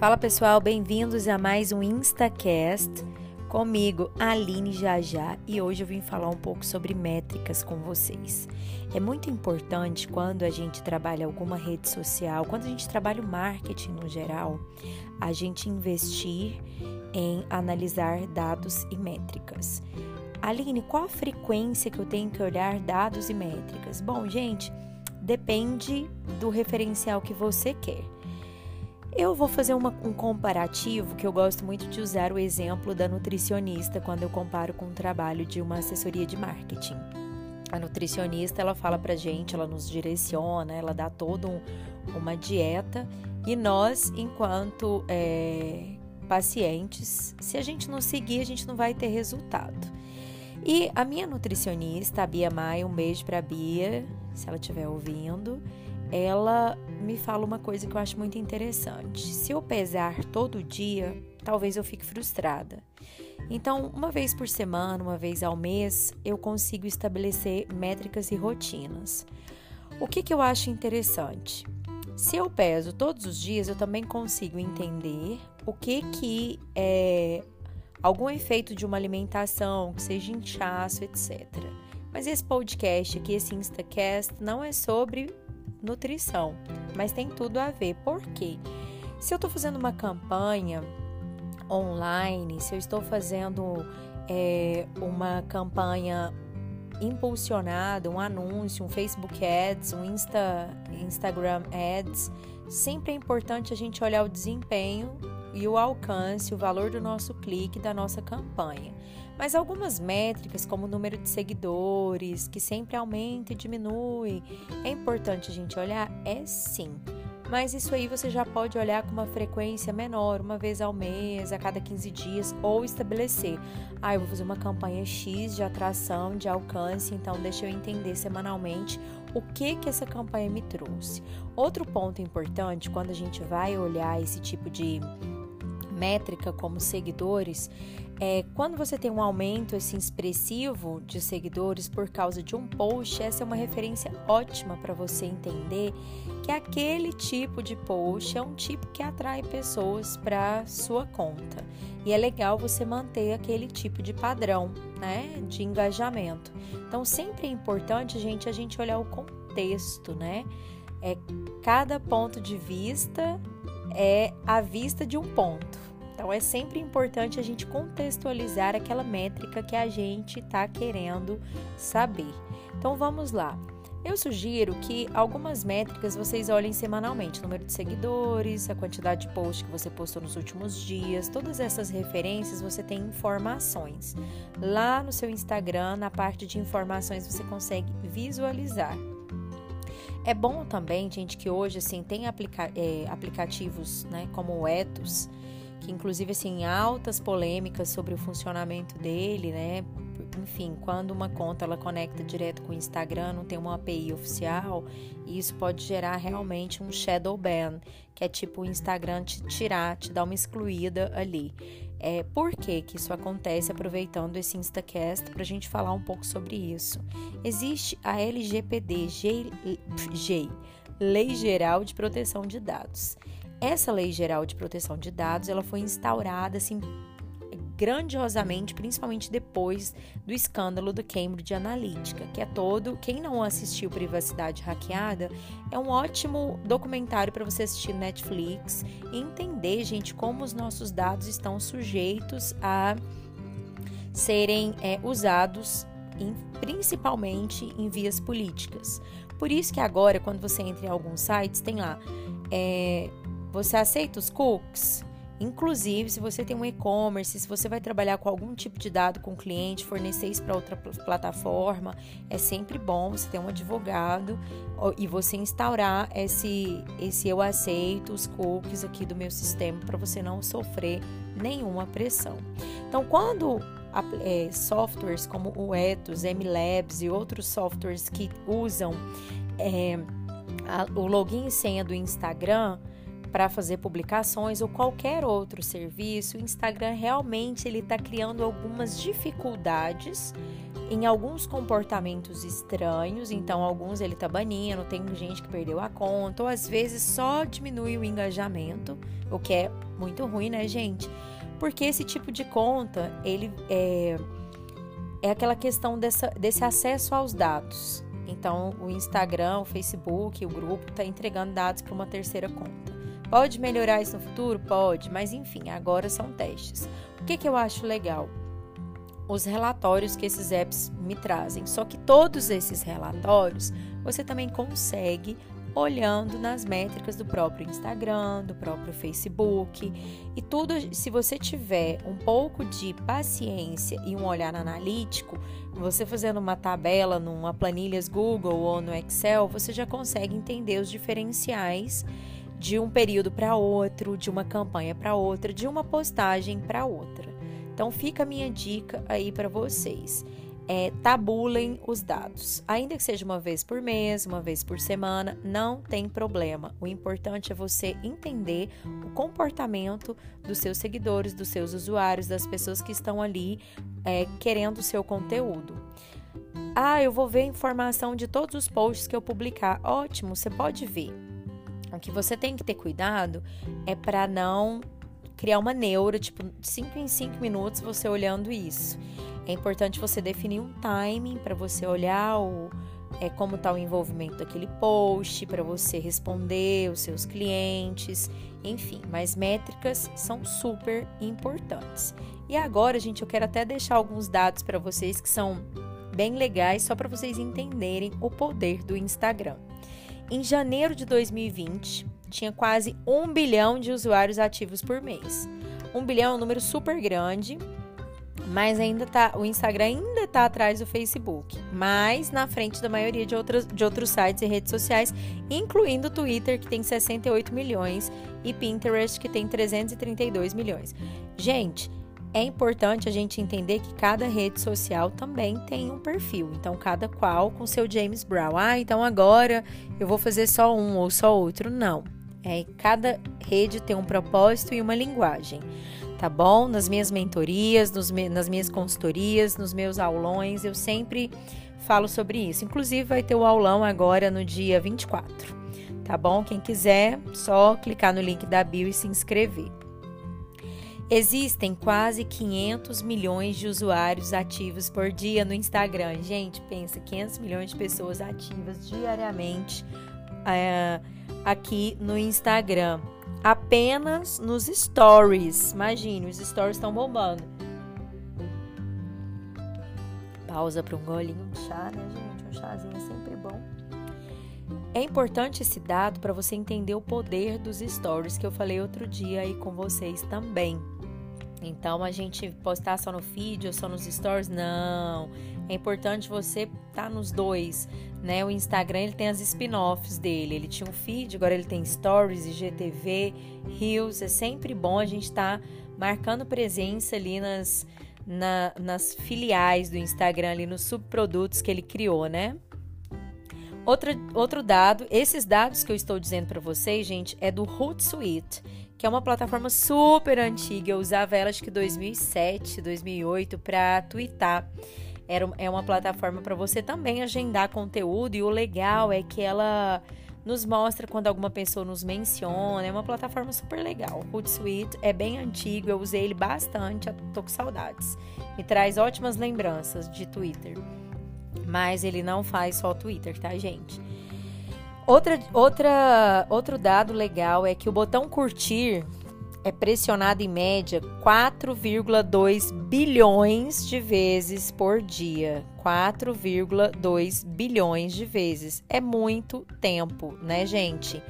Fala pessoal, bem-vindos a mais um InstaCast comigo, Aline Jajá, e hoje eu vim falar um pouco sobre métricas com vocês. É muito importante quando a gente trabalha alguma rede social, quando a gente trabalha o marketing no geral, a gente investir em analisar dados e métricas. Aline, qual a frequência que eu tenho que olhar dados e métricas? Bom, gente, depende do referencial que você quer. Eu vou fazer uma, um comparativo que eu gosto muito de usar o exemplo da nutricionista quando eu comparo com o trabalho de uma assessoria de marketing. A nutricionista ela fala pra gente, ela nos direciona, ela dá toda um, uma dieta e nós, enquanto é, pacientes, se a gente não seguir, a gente não vai ter resultado. E a minha nutricionista, a Bia Maia, um beijo pra Bia, se ela estiver ouvindo ela me fala uma coisa que eu acho muito interessante. Se eu pesar todo dia, talvez eu fique frustrada. Então, uma vez por semana, uma vez ao mês, eu consigo estabelecer métricas e rotinas. O que, que eu acho interessante? Se eu peso todos os dias, eu também consigo entender o que que é algum efeito de uma alimentação, que seja inchaço, etc. Mas esse podcast aqui, esse Instacast, não é sobre nutrição, mas tem tudo a ver. Por quê? Se eu estou fazendo uma campanha online, se eu estou fazendo é, uma campanha impulsionada, um anúncio, um Facebook Ads, um Insta, Instagram Ads, sempre é importante a gente olhar o desempenho e o alcance, o valor do nosso clique, da nossa campanha. Mas algumas métricas, como o número de seguidores, que sempre aumenta e diminui, é importante a gente olhar? É sim. Mas isso aí você já pode olhar com uma frequência menor, uma vez ao mês, a cada 15 dias, ou estabelecer. Ah, eu vou fazer uma campanha X de atração, de alcance, então deixa eu entender semanalmente o que que essa campanha me trouxe. Outro ponto importante quando a gente vai olhar esse tipo de métrica como seguidores, é, quando você tem um aumento assim, expressivo de seguidores por causa de um post, essa é uma referência ótima para você entender que aquele tipo de post é um tipo que atrai pessoas para sua conta. E é legal você manter aquele tipo de padrão, né, de engajamento. Então sempre é importante gente a gente olhar o contexto, né? É cada ponto de vista é a vista de um ponto. Então é sempre importante a gente contextualizar aquela métrica que a gente está querendo saber. Então vamos lá. Eu sugiro que algumas métricas vocês olhem semanalmente: número de seguidores, a quantidade de posts que você postou nos últimos dias, todas essas referências você tem informações. Lá no seu Instagram, na parte de informações, você consegue visualizar. É bom também, gente, que hoje assim tem aplica é, aplicativos né, como o Etos que inclusive assim altas polêmicas sobre o funcionamento dele, né? Enfim, quando uma conta ela conecta direto com o Instagram, não tem uma API oficial, isso pode gerar realmente um shadow ban, que é tipo o Instagram te tirar, te dar uma excluída ali. É, por que, que isso acontece? Aproveitando esse Instacast para a gente falar um pouco sobre isso. Existe a LGPD, G, G, Lei Geral de Proteção de Dados. Essa Lei Geral de Proteção de Dados, ela foi instaurada assim grandiosamente, principalmente depois do escândalo do Cambridge Analytica, que é todo, quem não assistiu Privacidade Hackeada, é um ótimo documentário para você assistir Netflix e entender, gente, como os nossos dados estão sujeitos a serem é, usados em, principalmente em vias políticas. Por isso que agora, quando você entra em alguns sites, tem lá é, você aceita os cookies? Inclusive, se você tem um e-commerce, se você vai trabalhar com algum tipo de dado com o cliente, fornecer isso para outra plataforma, é sempre bom você ter um advogado e você instaurar esse, esse eu aceito os cookies aqui do meu sistema para você não sofrer nenhuma pressão. Então, quando é, softwares como o Ethos, MLabs e outros softwares que usam é, a, o login e senha do Instagram, para fazer publicações ou qualquer outro serviço, o Instagram realmente ele está criando algumas dificuldades em alguns comportamentos estranhos, então alguns ele tá banindo, tem gente que perdeu a conta, ou às vezes só diminui o engajamento, o que é muito ruim, né, gente? Porque esse tipo de conta, ele é, é aquela questão dessa, desse acesso aos dados. Então, o Instagram, o Facebook, o grupo está entregando dados para uma terceira conta. Pode melhorar isso no futuro? Pode, mas enfim, agora são testes. O que, que eu acho legal? Os relatórios que esses apps me trazem. Só que todos esses relatórios você também consegue olhando nas métricas do próprio Instagram, do próprio Facebook e tudo. Se você tiver um pouco de paciência e um olhar analítico, você fazendo uma tabela numa planilhas Google ou no Excel, você já consegue entender os diferenciais de um período para outro, de uma campanha para outra, de uma postagem para outra. Então fica a minha dica aí para vocês é, tabulem os dados. Ainda que seja uma vez por mês, uma vez por semana, não tem problema. O importante é você entender o comportamento dos seus seguidores, dos seus usuários, das pessoas que estão ali é, querendo o seu conteúdo. Ah, eu vou ver informação de todos os posts que eu publicar. Ótimo, você pode ver. O que você tem que ter cuidado é para não criar uma neura, tipo, 5 em 5 minutos você olhando isso. É importante você definir um timing para você olhar o, é, como está o envolvimento daquele post, para você responder os seus clientes, enfim. Mas métricas são super importantes. E agora, gente, eu quero até deixar alguns dados para vocês que são bem legais, só para vocês entenderem o poder do Instagram. Em janeiro de 2020, tinha quase um bilhão de usuários ativos por mês. Um bilhão é um número super grande, mas ainda tá, o Instagram ainda está atrás do Facebook, mas na frente da maioria de, outras, de outros sites e redes sociais, incluindo o Twitter, que tem 68 milhões, e Pinterest, que tem 332 milhões. Gente, é importante a gente entender que cada rede social também tem um perfil, então cada qual com seu James Brown. Ah, então agora eu vou fazer só um ou só outro. Não. É, cada rede tem um propósito e uma linguagem tá bom? Nas minhas mentorias, nos, nas minhas consultorias, nos meus aulões, eu sempre falo sobre isso. Inclusive, vai ter o aulão agora no dia 24, tá bom? Quem quiser, só clicar no link da bio e se inscrever. Existem quase 500 milhões de usuários ativos por dia no Instagram. Gente, pensa, 500 milhões de pessoas ativas diariamente é, aqui no Instagram apenas nos stories. Imagine, os stories estão bombando. Pausa para um golinho de chá, né, gente? Um chazinho é sempre bom. É importante esse dado para você entender o poder dos stories que eu falei outro dia aí com vocês também. Então, a gente postar só no feed ou só nos stories? Não. É importante você estar tá nos dois, né? O Instagram, ele tem as spin-offs dele. Ele tinha um feed, agora ele tem stories, IGTV, Reels. É sempre bom a gente estar tá marcando presença ali nas, na, nas filiais do Instagram, ali nos subprodutos que ele criou, né? Outro, outro dado, esses dados que eu estou dizendo para vocês, gente, é do Hootsuite que é uma plataforma super antiga. Eu usava ela acho que 2007, 2008 para twittar. Era, é uma plataforma para você também agendar conteúdo e o legal é que ela nos mostra quando alguma pessoa nos menciona. É uma plataforma super legal. O Hootsuite é bem antigo, eu usei ele bastante, tô com saudades. Me traz ótimas lembranças de Twitter. Mas ele não faz só Twitter, tá, gente? Outra, outra, outro dado legal é que o botão curtir é pressionado em média 4,2 bilhões de vezes por dia. 4,2 bilhões de vezes. É muito tempo, né, gente?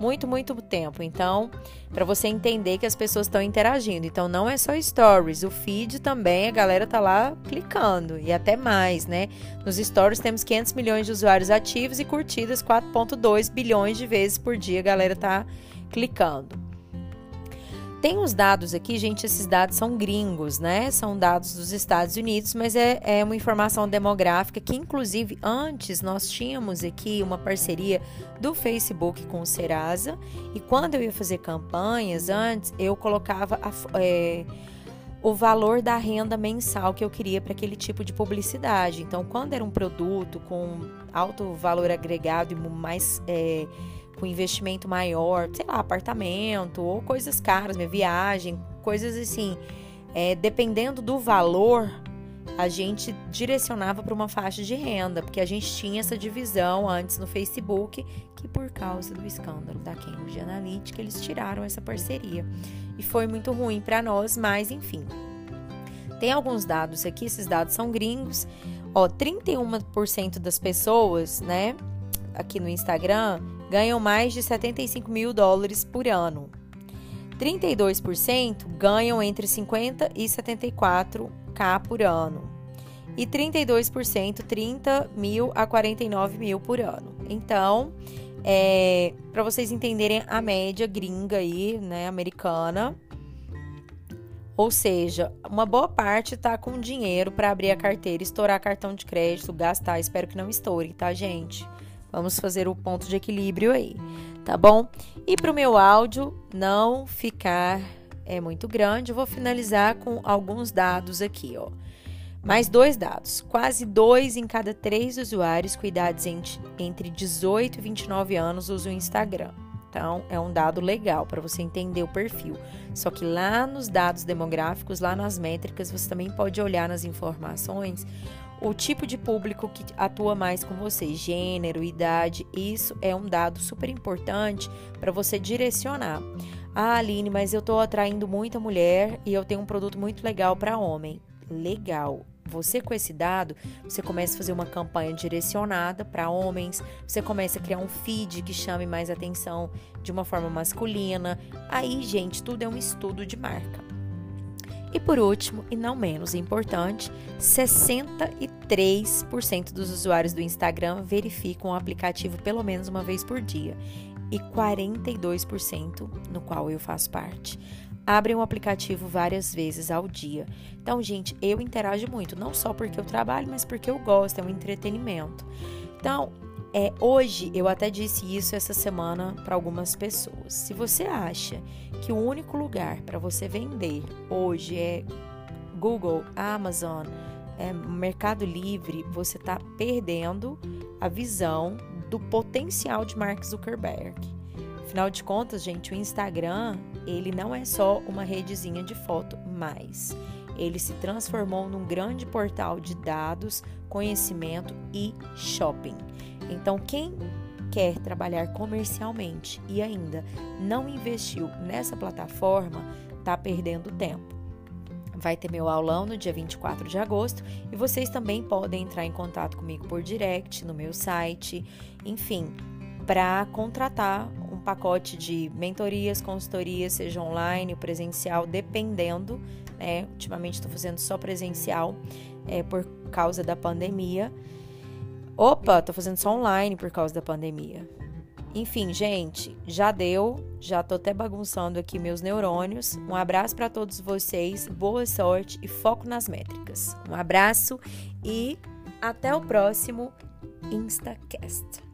Muito, muito tempo. Então, para você entender que as pessoas estão interagindo. Então, não é só stories, o feed também, a galera tá lá clicando e até mais, né? Nos stories temos 500 milhões de usuários ativos e curtidas 4.2 bilhões de vezes por dia a galera tá clicando. Tem os dados aqui, gente, esses dados são gringos, né? São dados dos Estados Unidos, mas é, é uma informação demográfica que, inclusive, antes nós tínhamos aqui uma parceria do Facebook com o Serasa. E quando eu ia fazer campanhas, antes eu colocava a, é, o valor da renda mensal que eu queria para aquele tipo de publicidade. Então, quando era um produto com alto valor agregado e mais é, com investimento maior, sei lá, apartamento ou coisas caras, minha viagem, coisas assim, é, dependendo do valor, a gente direcionava para uma faixa de renda, porque a gente tinha essa divisão antes no Facebook, que por causa do escândalo da Cambridge Analytica, eles tiraram essa parceria. E foi muito ruim para nós, mas enfim. Tem alguns dados aqui, esses dados são gringos. Ó, 31% das pessoas, né, aqui no Instagram, ganham mais de 75 mil dólares por ano. 32% ganham entre 50 e 74k por ano. E 32%, 30 mil a 49 mil por ano. Então, é, para vocês entenderem a média gringa aí, né, americana. Ou seja, uma boa parte tá com dinheiro para abrir a carteira, estourar cartão de crédito, gastar. Espero que não estoure, tá, gente? Vamos fazer o ponto de equilíbrio aí, tá bom? E para o meu áudio não ficar é muito grande, eu vou finalizar com alguns dados aqui, ó. Mais dois dados: quase dois em cada três usuários com idades entre 18 e 29 anos usam o Instagram. Então, é um dado legal para você entender o perfil. Só que lá nos dados demográficos, lá nas métricas, você também pode olhar nas informações o tipo de público que atua mais com você, gênero, idade, isso é um dado super importante para você direcionar. Ah, Aline, mas eu estou atraindo muita mulher e eu tenho um produto muito legal para homem. Legal. Você com esse dado, você começa a fazer uma campanha direcionada para homens, você começa a criar um feed que chame mais atenção de uma forma masculina. Aí, gente, tudo é um estudo de marca. E por último, e não menos importante, 63% dos usuários do Instagram verificam o aplicativo pelo menos uma vez por dia e 42%, no qual eu faço parte, abrem o aplicativo várias vezes ao dia. Então, gente, eu interajo muito, não só porque eu trabalho, mas porque eu gosto, é um entretenimento. Então, é, hoje eu até disse isso essa semana para algumas pessoas. Se você acha que o único lugar para você vender hoje é Google, Amazon, é, Mercado Livre, você está perdendo a visão do potencial de Mark Zuckerberg. Afinal de contas, gente, o Instagram ele não é só uma redezinha de foto mais. Ele se transformou num grande portal de dados, conhecimento e shopping. Então, quem quer trabalhar comercialmente e ainda não investiu nessa plataforma, está perdendo tempo. Vai ter meu aulão no dia 24 de agosto e vocês também podem entrar em contato comigo por direct no meu site, enfim, para contratar um pacote de mentorias, consultorias, seja online ou presencial, dependendo. Né? Ultimamente estou fazendo só presencial é, por causa da pandemia. Opa, tô fazendo só online por causa da pandemia. Enfim, gente, já deu, já tô até bagunçando aqui meus neurônios. Um abraço para todos vocês, boa sorte e foco nas métricas. Um abraço e até o próximo InstaCast.